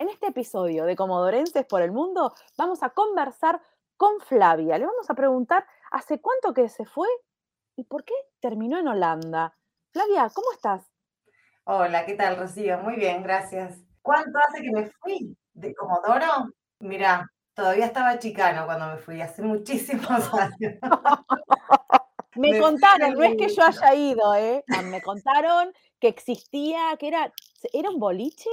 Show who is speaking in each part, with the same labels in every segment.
Speaker 1: En este episodio de Comodorenses por el Mundo vamos a conversar con Flavia. Le vamos a preguntar hace cuánto que se fue y por qué terminó en Holanda. Flavia, ¿cómo estás?
Speaker 2: Hola, ¿qué tal, Rocío? Muy bien, gracias. ¿Cuánto hace que me fui de Comodoro? Mira, todavía estaba chicano cuando me fui, hace muchísimos años.
Speaker 1: Me, contaron, no es que yo haya ido, ¿eh? Ah, me contaron que existía, que era, ¿era un boliche?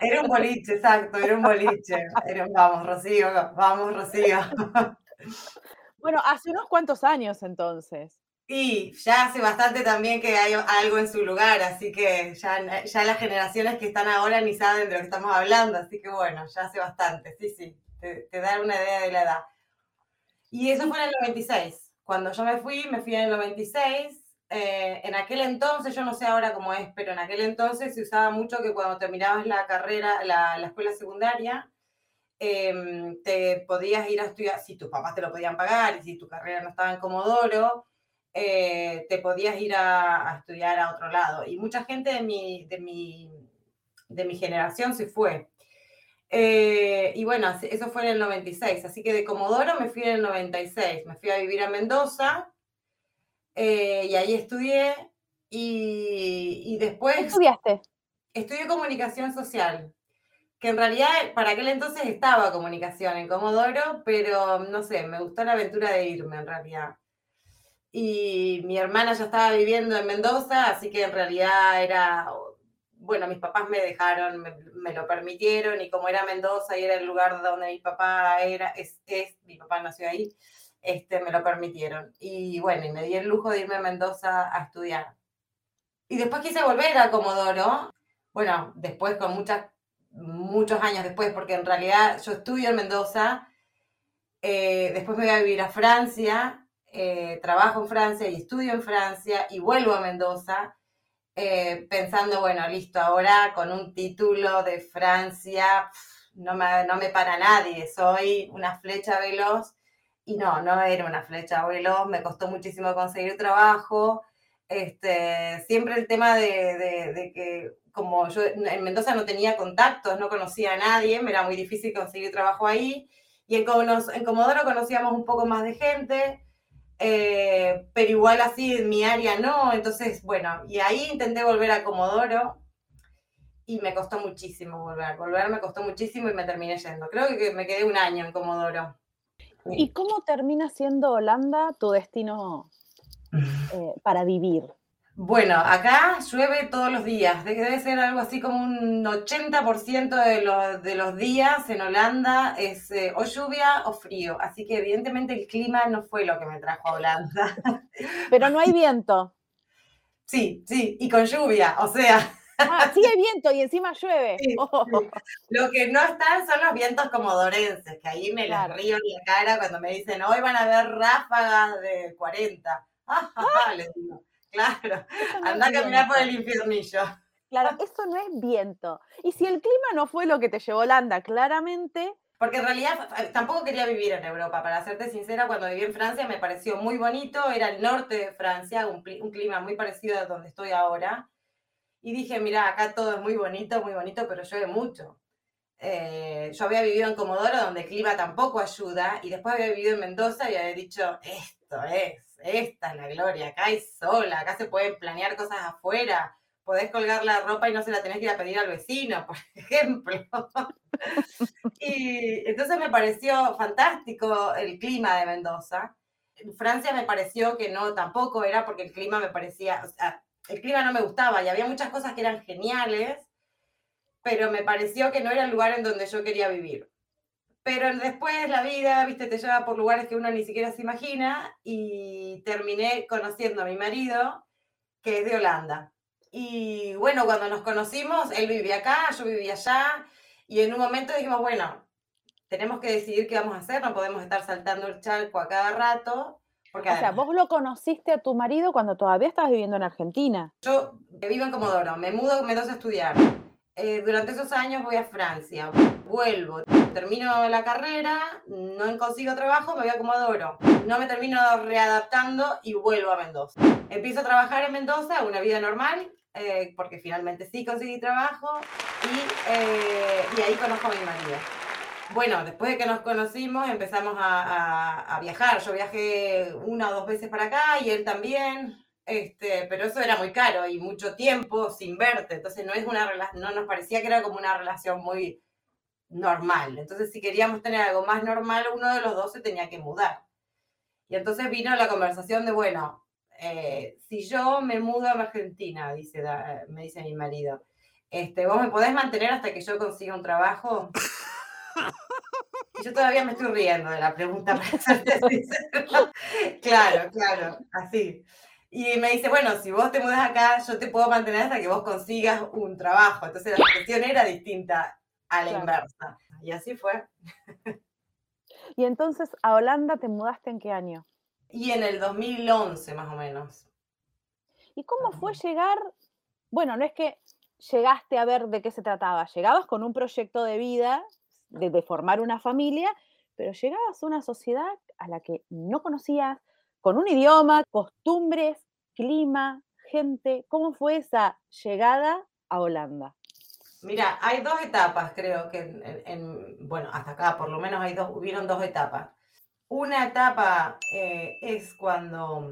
Speaker 2: Era un boliche, exacto, era un boliche. vamos, Rocío, vamos, Rocío.
Speaker 1: Bueno, hace unos cuantos años entonces.
Speaker 2: Y ya hace bastante también que hay algo en su lugar, así que ya, ya las generaciones que están ahora ni saben de lo que estamos hablando, así que bueno, ya hace bastante, sí, sí, te, te da una idea de la edad. Y eso fue en el 96. Cuando yo me fui, me fui en el 96. Eh, en aquel entonces, yo no sé ahora cómo es, pero en aquel entonces se usaba mucho que cuando terminabas la carrera, la, escuela secundaria, em, te podías ir a estudiar, si tus papás te lo podían pagar y si tu carrera no estaba en Comodoro, eh, te podías ir a, estudiar a otro lado. Y mucha gente de mi, de mi, de mi generación se fue. Eh, y bueno, eso fue en el 96, así que de Comodoro me fui en el 96, me fui a vivir a Mendoza eh, y ahí estudié y, después...
Speaker 1: ¿Qué estudiaste?
Speaker 2: Estudié comunicación social, que en realidad para aquel entonces estaba comunicación en Comodoro, pero no sé, me gustó la aventura de irme en realidad. Y mi hermana ya estaba viviendo en Mendoza, así que en realidad era bueno, mis papás me dejaron, me, lo permitieron y como era Mendoza y era el lugar donde mi papá era, es, es, mi papá nació ahí, este, me lo permitieron. Y bueno, y me di el lujo de irme a Mendoza a estudiar. Y después quise volver a Comodoro, bueno, después con muchas, muchos años después, porque en realidad yo estudio en Mendoza, eh, después me voy a vivir a Francia, eh, trabajo en Francia y estudio en Francia y vuelvo a Mendoza eh, pensando, bueno, listo, ahora con un título de Francia no me, no me para nadie, soy una flecha veloz. Y no, no era una flecha veloz, me costó muchísimo conseguir trabajo. Este, siempre el tema de, que como yo en Mendoza no tenía contactos, no conocía a nadie, me era muy difícil conseguir trabajo ahí. Y en, en Comodoro conocíamos un poco más de gente. Eh, pero igual así en mi área no, entonces bueno, y ahí intenté volver a Comodoro y me costó muchísimo volver, volver me costó muchísimo y me terminé yendo, creo que me quedé un año en Comodoro.
Speaker 1: ¿Y cómo termina siendo Holanda tu destino eh, para vivir?
Speaker 2: Bueno, acá llueve todos los días. Debe ser algo así como un 80% de los, de los días en Holanda es eh, o lluvia o frío. Así que evidentemente el clima no fue lo que me trajo a Holanda.
Speaker 1: Pero no hay viento.
Speaker 2: Sí, sí, y con lluvia, o sea.
Speaker 1: Ah, sí hay viento y encima llueve.
Speaker 2: Oh. Lo que no están son los vientos comodorenses, que ahí me las río en la cara cuando me dicen, hoy van a haber ráfagas de 40. Ah, ah, les digo. Claro, anda a caminar por el infiernillo.
Speaker 1: Claro, eso no es viento. Y si el clima no fue lo que te llevó Holanda, claramente.
Speaker 2: Porque en realidad tampoco quería vivir en Europa, para serte sincera, cuando viví en Francia me pareció muy bonito, era el norte de Francia, un, clima muy parecido a donde estoy ahora. Y dije, mira, acá todo es muy bonito, muy bonito, pero llueve mucho. Eh, yo había vivido en Comodoro, donde el clima tampoco ayuda, y después había vivido en Mendoza y había dicho, esto es esta es la gloria, acá hay sola, acá se pueden planear cosas afuera, podés colgar la ropa y no se la tenés que ir a pedir al vecino, por ejemplo. y entonces me pareció fantástico el clima de Mendoza. En Francia me pareció que no, tampoco era porque el clima me parecía, o sea, el clima no me gustaba y había muchas cosas que eran geniales, pero me pareció que no era el lugar en donde yo quería vivir. Pero después la vida, viste, te lleva por lugares que uno ni siquiera se imagina y terminé conociendo a mi marido, que es de Holanda. Y bueno, cuando nos conocimos, él vivía acá, yo vivía allá, y en un momento dijimos, bueno, tenemos que decidir qué vamos a hacer, no podemos estar saltando el charco a cada rato. Porque
Speaker 1: o sea, vos lo conociste a tu marido cuando todavía estabas viviendo en Argentina.
Speaker 2: Yo vivo en Comodoro, me mudo, me doy a estudiar. Eh, durante esos años voy a Francia, vuelvo, termino la carrera, no consigo trabajo, me voy a Comodoro. No me termino readaptando y vuelvo a Mendoza. Empiezo a trabajar en Mendoza, una vida normal, eh, porque finalmente sí conseguí trabajo y, eh, y, ahí conozco a mi marido. Bueno, después de que nos conocimos empezamos a, viajar. Yo viajé una o dos veces para acá y él también. Este, pero eso era muy caro y mucho tiempo sin verte, entonces no es una no nos parecía que era como una relación muy normal. Entonces, si queríamos tener algo más normal, uno de los dos se tenía que mudar. Y entonces vino la conversación de, bueno, eh, si yo me mudo a Argentina, dice, me dice mi marido, este, ¿vos me podés mantener hasta que yo consiga un trabajo? Yo todavía me estoy riendo de la pregunta, Claro, claro, así. Y me dice, bueno, si vos te mudas acá, yo te puedo mantener hasta que vos consigas un trabajo. Entonces la situación era distinta a la inversa. Y así fue.
Speaker 1: Y entonces a Holanda te mudaste en qué año?
Speaker 2: Y en el 2011 más o menos.
Speaker 1: ¿Y cómo fue llegar? Bueno, no es que llegaste a ver de qué se trataba, llegabas con un proyecto de vida, de, formar una familia, pero llegabas a una sociedad a la que no conocías, con un idioma, costumbres, clima, gente. ¿Cómo fue esa llegada a Holanda?
Speaker 2: Mira, hay dos etapas, creo que, en, bueno, hasta acá por lo menos hay dos, hubieron dos etapas. Una etapa eh, es cuando,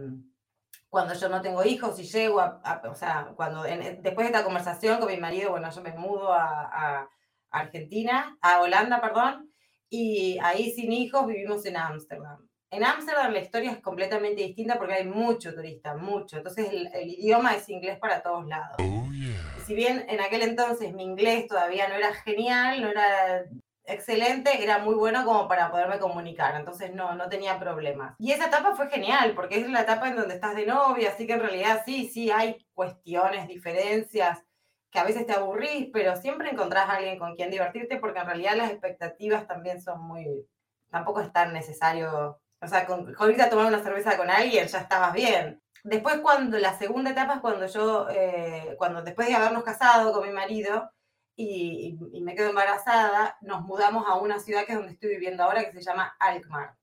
Speaker 2: cuando yo no tengo hijos y llego a, o sea, cuando después de esta conversación con mi marido, bueno, yo me mudo a Argentina, a Holanda, perdón, y ahí sin hijos vivimos en Ámsterdam. En Ámsterdam la historia es completamente distinta porque hay mucho turista, mucho. Entonces el, idioma es inglés para todos lados. Oh, si bien en aquel entonces mi inglés todavía no era genial, no era excelente, era muy bueno como para poderme comunicar, entonces no, no tenía problemas. Y esa etapa fue genial, porque es la etapa en donde estás de novia, así que en realidad sí, sí hay cuestiones, diferencias, que a veces te aburrís, pero siempre encontrás a alguien con quien divertirte, porque en realidad las expectativas también son muy, tampoco es tan necesario o sea, con, ahorita tomar una cerveza con alguien ya estabas bien. Después cuando, la segunda etapa es cuando yo, eh, cuando después de habernos casado con mi marido y, me quedo embarazada, nos mudamos a una ciudad que es donde estoy viviendo ahora, que se llama Alkmaar.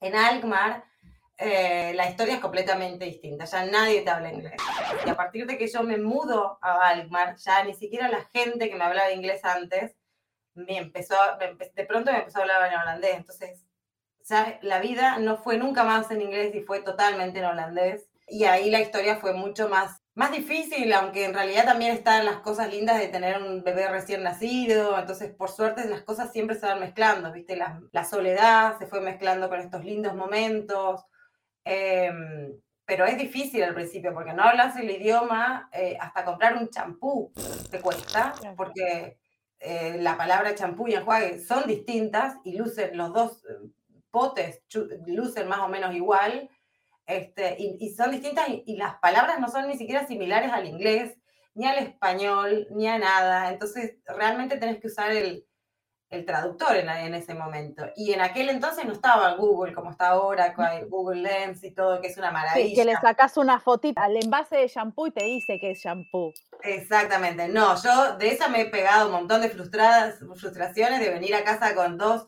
Speaker 2: En Alkmaar eh, la historia es completamente distinta, ya nadie te habla inglés. Y a partir de que yo me mudo a Alkmaar, ya ni siquiera la gente que me hablaba inglés antes, me empezó, de pronto me empezó a hablar en holandés. Entonces, la vida no fue nunca más en inglés y fue totalmente en holandés. Y ahí la historia fue mucho más, más difícil, aunque en realidad también están las cosas lindas de tener un bebé recién nacido. Entonces, por suerte, las cosas siempre se van mezclando, ¿viste? La, la soledad se fue mezclando con estos lindos momentos. Em, pero es difícil al principio porque no hablas el idioma, eh, hasta comprar un champú te cuesta, porque eh, la palabra champú y enjuague son distintas y lucen los dos potes lucen más o menos igual, este, y, son distintas y, las palabras no son ni siquiera similares al inglés, ni al español, ni a nada. Entonces, realmente tenés que usar el, traductor en, en, ese momento. Y en aquel entonces no estaba Google como está ahora, con Google Lens y todo, que es una maravilla.
Speaker 1: Sí, que le sacas una fotita al envase de shampoo y te dice que es shampoo.
Speaker 2: Exactamente. No, yo de esa me he pegado un montón de frustradas, frustraciones de venir a casa con dos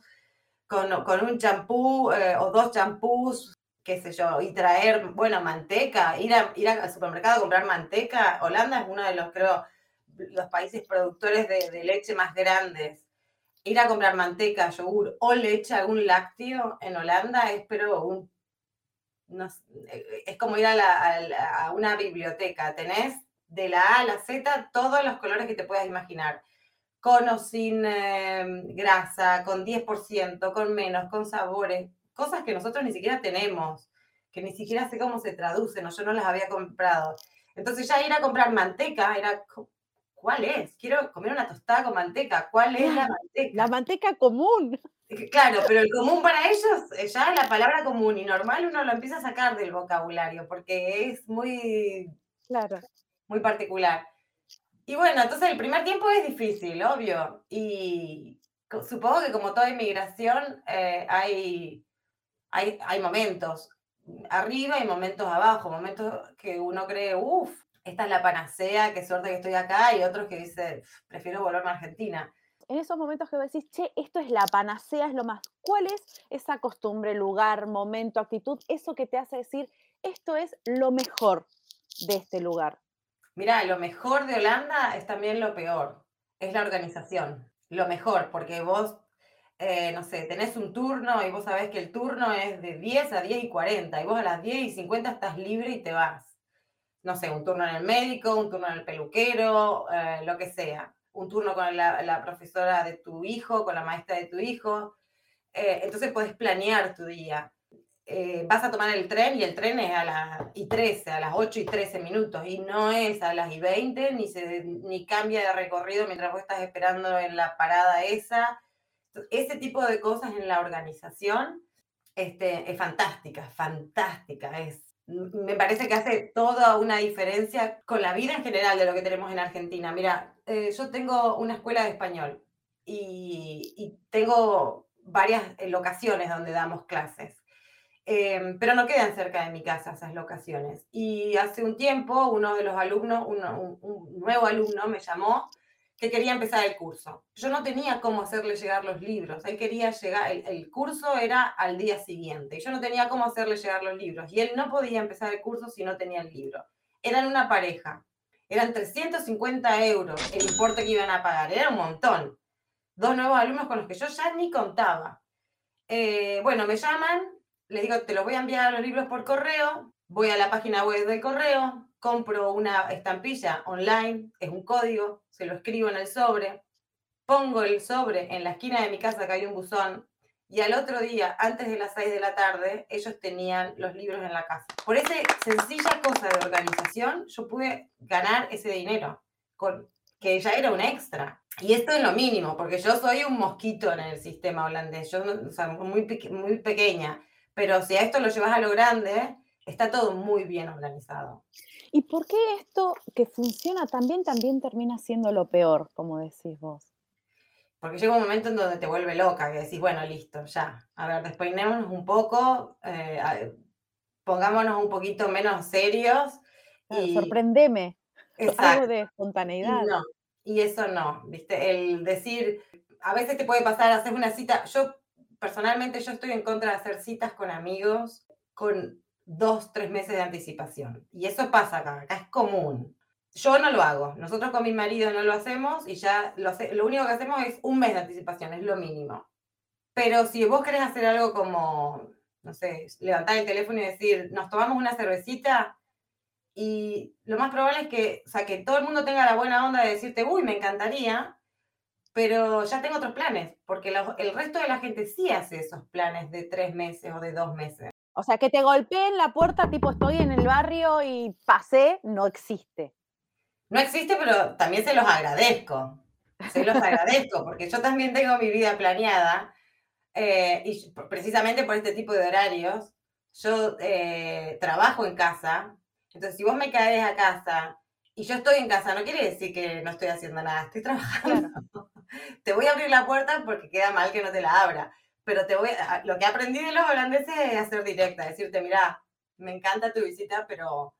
Speaker 2: con, un champú eh, o dos champús, qué sé yo, y traer, bueno, manteca, ir, a, ir al supermercado a comprar manteca. Holanda es uno de los, creo, los países productores de, leche más grandes. Ir a comprar manteca, yogur o leche, algún lácteo en Holanda es, pero un, es como ir a, a una biblioteca. Tenés de la A a la Z todos los colores que te puedas imaginar con o sin em, grasa, con 10%, con menos, con sabores, cosas que nosotros ni siquiera tenemos, que ni siquiera sé cómo se traducen o yo no las había comprado. Entonces ya ir a comprar manteca era, ¿cuál es? Quiero comer una tostada con manteca, ¿cuál es la manteca?
Speaker 1: La manteca común.
Speaker 2: Claro, pero el común para ellos, eh, ya la palabra común y normal uno lo empieza a sacar del vocabulario porque es muy,
Speaker 1: claro.
Speaker 2: muy particular. Y bueno, entonces el primer tiempo es difícil, obvio. Y, supongo que como toda inmigración eh, hay, hay, hay momentos arriba y momentos abajo, momentos que uno cree, uff, esta es la panacea, qué suerte que estoy acá, y otros que dicen, prefiero volverme a Argentina.
Speaker 1: En esos momentos que vos decís, che, esto es la panacea, es lo más. ¿Cuál es esa costumbre, lugar, momento, actitud, eso que te hace decir, esto es lo mejor de este lugar?
Speaker 2: Mira, lo mejor de Holanda es también lo peor, es la organización. Lo mejor, porque vos, eh, no sé, tenés un turno y vos sabés que el turno es de 10 a 10 y 40 y vos a las 10 y 50 estás libre y te vas no sé, un turno en el médico, un turno en el peluquero, eh, lo que sea, un turno con la, profesora de tu hijo, con la maestra de tu hijo. Eh, entonces puedes planear tu día. Eh, vas a tomar el tren y el tren es a las y 13, a las 8 y 13 minutos, y no es a las y 20, ni, se, ni cambia de recorrido mientras vos estás esperando en la parada esa. Ese tipo de cosas en la organización este, es fantástica, fantástica, es me parece que hace toda una diferencia con la vida en general de lo que tenemos en Argentina. Mira, eh, yo tengo una escuela de español y, tengo varias eh, locaciones donde damos clases, em, pero no quedan cerca de mi casa esas locaciones. Y hace un tiempo uno de los alumnos, un nuevo alumno me llamó que quería empezar el curso. Yo no tenía cómo hacerle llegar los libros. Él quería llegar, el, curso era al día siguiente. Yo no tenía cómo hacerle llegar los libros. Y él no podía empezar el curso si no tenía el libro. Eran una pareja. Eran 350 euros el importe que iban a pagar. Era un montón. Dos nuevos alumnos con los que yo ya ni contaba. Eh, bueno, me llaman, les digo, te los voy a enviar los libros por correo. Voy a la página web del correo, compro una estampilla online, es un código, se lo escribo en el sobre, pongo el sobre en la esquina de mi casa que hay un buzón y al otro día, antes de las 6 de la tarde, ellos tenían los libros en la casa. Por esa sencilla cosa de organización, yo pude ganar ese dinero, con, que ya era un extra. Y esto es lo mínimo, porque yo soy un mosquito en el sistema holandés, yo o muy, muy pequeña, pero si a esto lo llevas a lo grande, está todo muy bien organizado.
Speaker 1: ¿Y por qué esto que funciona también también termina siendo lo peor, como decís vos?
Speaker 2: Porque llega un momento en donde te vuelve loca, que decís, bueno, listo, ya. A ver, despeinémonos un poco, eh, pongámonos un poquito menos serios.
Speaker 1: y... Sorprendeme. Algo de espontaneidad.
Speaker 2: Y, no, y eso no, ¿viste? El decir, a veces te puede pasar, hacer una cita. Yo, personalmente, yo estoy en contra de hacer citas con amigos con dos, tres meses de anticipación. Y eso pasa acá, acá es común. Yo no lo hago, nosotros con mi marido no lo hacemos y ya lo, lo único que hacemos es un mes de anticipación, es lo mínimo. Pero si vos querés hacer algo como, no sé, levantar el teléfono y decir, nos tomamos una cervecita, y lo más probable es que, o sea, que todo el mundo tenga la buena onda de decirte, uy, me encantaría, pero ya tengo otros planes, porque el resto de la gente sí hace esos planes de tres meses o de dos meses.
Speaker 1: O sea, que te golpeen la puerta, tipo estoy en el barrio y pasé, no existe.
Speaker 2: No existe, pero también se los agradezco. Se los agradezco, porque yo también tengo mi vida planeada eh, y precisamente por este tipo de horarios. Yo eh, trabajo en casa, entonces si vos me caes a casa y yo estoy en casa, no quiere decir que no estoy haciendo nada, estoy trabajando. te voy a abrir la puerta porque queda mal que no te la abra pero te voy lo que aprendí de los holandeses es hacer directa, decirte, mira, me encanta tu visita, pero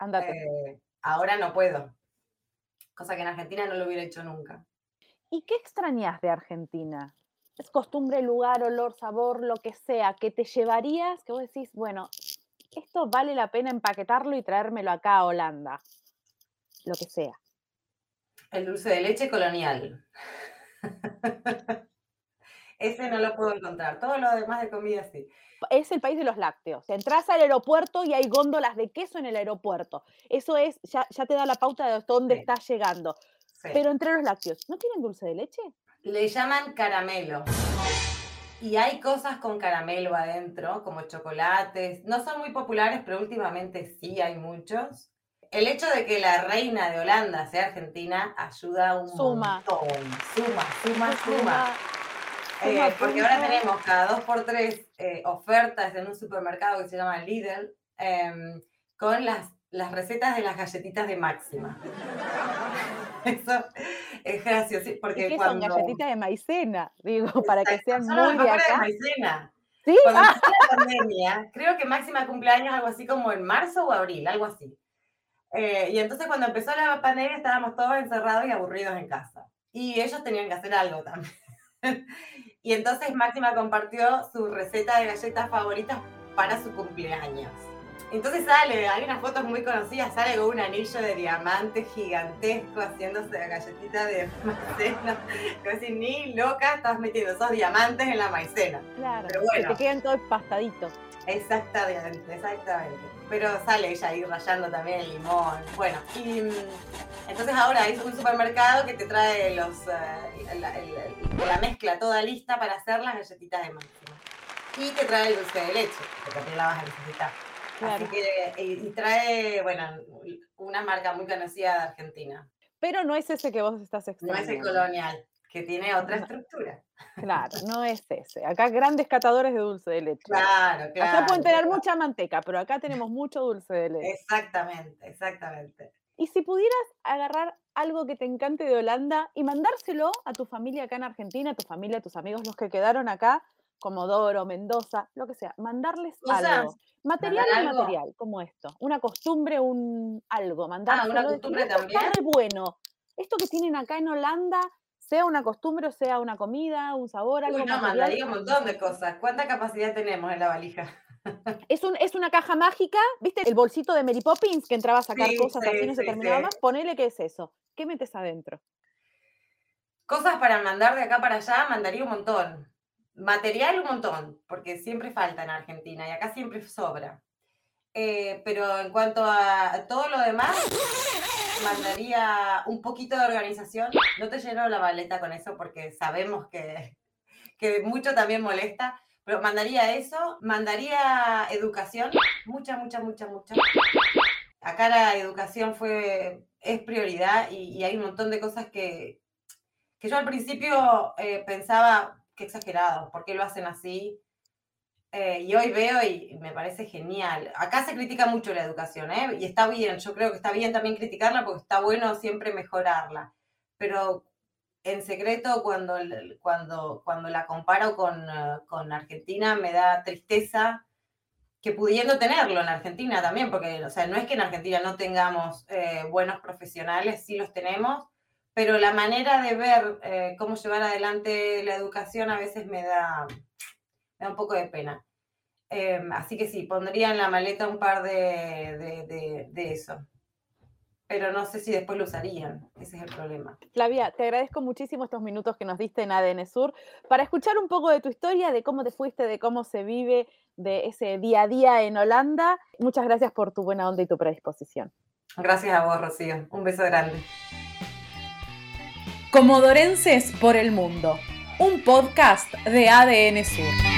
Speaker 2: eh, ahora no puedo. Cosa que en Argentina no lo hubiera hecho nunca.
Speaker 1: ¿Y qué extrañas de Argentina? Es costumbre, lugar, olor, sabor, lo que sea, que te llevarías, que vos decís, bueno, esto vale la pena empaquetarlo y traérmelo acá a Holanda. Lo que sea.
Speaker 2: El dulce de leche colonial. Ese no lo puedo encontrar. Todo lo demás de comida sí.
Speaker 1: Es el país de los lácteos. Entras al aeropuerto y hay góndolas de queso en el aeropuerto. Eso es, ya, te da la pauta de dónde estás llegando. Pero entre los lácteos, ¿no tienen dulce de leche?
Speaker 2: Le llaman caramelo. Y hay cosas con caramelo adentro, como chocolates. No son muy populares, pero últimamente sí hay muchos. El hecho de que la reina de Holanda sea argentina ayuda un
Speaker 1: suma.
Speaker 2: montón. Suma, suma, suma. Eh, porque ahora tenemos cada dos por tres eh, ofertas en un supermercado que se llama Lidl em, con las, las recetas de las galletitas de máxima. Eso es gracioso. Porque
Speaker 1: ¿Y qué
Speaker 2: cuando...
Speaker 1: son galletitas de maicena? Digo, para que sean
Speaker 2: Son
Speaker 1: muy de
Speaker 2: mejores de
Speaker 1: acá.
Speaker 2: maicena.
Speaker 1: ¿Sí?
Speaker 2: Cuando
Speaker 1: Ah,
Speaker 2: la pandemia, creo que máxima cumpleaños algo así como en marzo o abril, algo así. Eh, y entonces cuando empezó la pandemia estábamos todos encerrados y aburridos en casa. Y ellos tenían que hacer algo también. y entonces Máxima compartió su receta de galletas favoritas para su cumpleaños. Entonces sale, hay unas fotos muy conocidas, sale con un anillo de diamante gigantesco haciéndose la galletita de maicena. Que decir, ni loca estás metiendo esos diamantes en la maicena.
Speaker 1: claro.
Speaker 2: Pero
Speaker 1: que
Speaker 2: bueno.
Speaker 1: te quedan todos empastaditos.
Speaker 2: Exactamente, exactamente. Pero sale ella ahí rayando también el limón. Bueno, y mm, entonces ahora hay un supermercado que te trae los, eh, la, el- el- la mezcla toda lista para hacer las galletitas de máxima. Y te trae el dulce de leche, que también la vas a necesitar.
Speaker 1: Claro.
Speaker 2: Así que, y, y trae, bueno, una marca muy conocida de Argentina.
Speaker 1: Pero no es ese que vos estás
Speaker 2: No
Speaker 1: extrañando.
Speaker 2: es el colonial, que tiene otra estructura.
Speaker 1: Claro, no es ese. Acá grandes catadores de dulce de leche.
Speaker 2: Claro, claro.
Speaker 1: Acá pueden tener
Speaker 2: claro.
Speaker 1: mucha manteca, pero acá tenemos mucho dulce de leche.
Speaker 2: Exactamente, exactamente.
Speaker 1: Y si pudieras agarrar algo que te encante de Holanda y mandárselo a tu familia acá en Argentina, a tu familia, a tus amigos, los que quedaron acá, Comodoro, Mendoza, lo que sea, mandarles
Speaker 2: Cosas,
Speaker 1: algo. Material o
Speaker 2: algo.
Speaker 1: material, como esto. Una costumbre, un algo, mandárselo.
Speaker 2: una
Speaker 1: decir,
Speaker 2: costumbre
Speaker 1: "Esto está
Speaker 2: también".
Speaker 1: re bueno. Esto que tienen acá en Holanda, sea una costumbre o sea una comida, un sabor, algo
Speaker 2: Uy, no, mandaría un montón de cosas. ¿Cuánta capacidad tenemos en la valija?
Speaker 1: Es, un, es una caja mágica, ¿viste? El bolsito de Mary Poppins que entraba a sacar
Speaker 2: Sí,
Speaker 1: cosas
Speaker 2: sí,
Speaker 1: así, no se
Speaker 2: sí,
Speaker 1: terminaba más. Ponele que es eso. ¿Qué metes adentro?
Speaker 2: Cosas para mandar de acá para allá, mandaría un montón. Material un montón, porque siempre falta en Argentina y acá siempre sobra. Eh, pero en cuanto a todo lo demás, mandaría un poquito de organización. No te lleno la maleta con eso porque sabemos que, que mucho también molesta, pero mandaría eso, mandaría educación, mucha, mucha, mucha, mucha. Acá la educación fue, es prioridad y, y hay un montón de cosas que, que yo al principio eh, pensaba que exagerado, ¿por qué lo hacen así? Eh, y hoy veo y me parece genial. Acá se critica mucho la educación, ¿eh? Y está bien, yo creo que está bien también criticarla porque está bueno siempre mejorarla. Pero en secreto, cuando, cuando, cuando la comparo con, con Argentina, me da tristeza que pudiendo tenerlo en Argentina también, porque o sea, no es que en Argentina no tengamos eh, buenos profesionales, sí los tenemos, pero la manera de ver eh, cómo llevar adelante la educación a veces me da, me da un poco de pena. Eh, así que sí, pondría en la maleta un par de, de, de- de eso. Pero no sé si después lo usarían, ese es el problema.
Speaker 1: Flavia, te agradezco muchísimo estos minutos que nos diste en ADN Sur para escuchar un poco de tu historia, de cómo te fuiste, de cómo se vive, de ese día a día en Holanda. Muchas gracias por tu buena onda y tu predisposición.
Speaker 2: Gracias a vos, Rocío. Un beso grande.
Speaker 1: Comodorenses por el Mundo, un podcast de ADN Sur.